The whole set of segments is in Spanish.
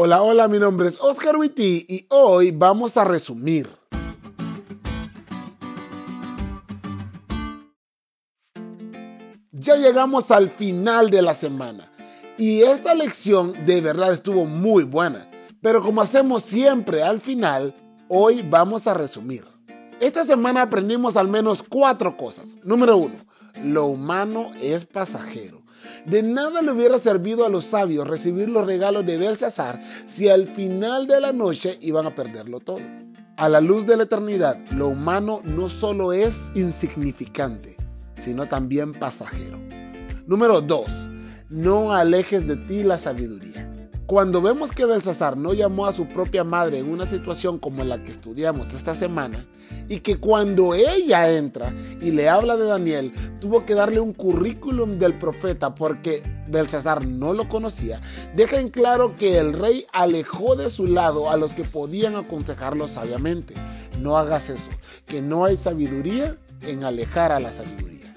Hola, hola, mi nombre es Oscar Witty y hoy vamos a resumir. Ya llegamos al final de la semana y esta lección de verdad estuvo muy buena, pero como hacemos siempre al final, hoy vamos a resumir. Esta semana aprendimos al menos cuatro cosas. Número uno, lo humano es pasajero. De nada le hubiera servido a los sabios recibir los regalos de Belsasar si al final de la noche iban a perderlo todo. A la luz de la eternidad, lo humano no solo es insignificante, sino también pasajero. Número 2. No alejes de ti la sabiduría. Cuando vemos que Belsasar no llamó a su propia madre en una situación como la que estudiamos esta semana, y que cuando ella entra y le habla de Daniel, tuvo que darle un currículum del profeta porque Belsasar no lo conocía, deja en claro que el rey alejó de su lado a los que podían aconsejarlo sabiamente. No hagas eso, que no hay sabiduría en alejar a la sabiduría.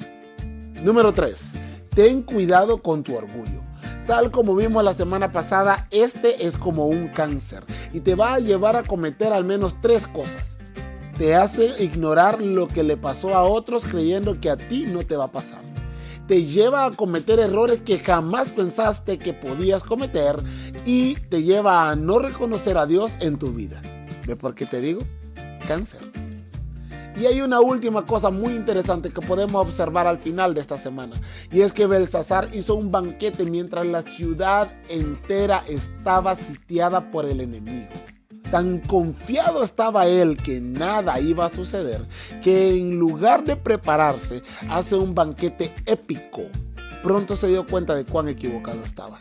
Número 3. Ten cuidado con tu orgullo. Tal como vimos la semana pasada, este es como un cáncer y te va a llevar a cometer al menos tres cosas. Te hace ignorar lo que le pasó a otros creyendo que a ti no te va a pasar. Te lleva a cometer errores que jamás pensaste que podías cometer y te lleva a no reconocer a Dios en tu vida. ¿Ve por qué te digo? Cáncer. Y hay una última cosa muy interesante que podemos observar al final de esta semana. Y es que Belsasar hizo un banquete mientras la ciudad entera estaba sitiada por el enemigo. Tan confiado estaba él que nada iba a suceder, que en lugar de prepararse, hace un banquete épico. Pronto se dio cuenta de cuán equivocado estaba.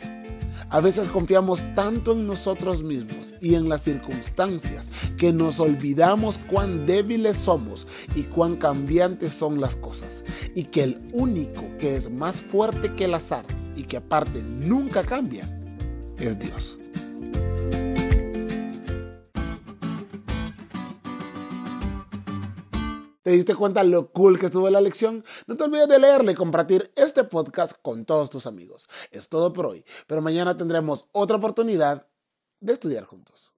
A veces confiamos tanto en nosotros mismos y en las circunstancias que nos olvidamos cuán débiles somos y cuán cambiantes son las cosas. Y que el único que es más fuerte que el azar y que aparte nunca cambia es Dios. ¿Te diste cuenta lo cool que estuvo la lección? No te olvides de leerle y compartir este podcast con todos tus amigos. Es todo por hoy, pero mañana tendremos otra oportunidad de estudiar juntos.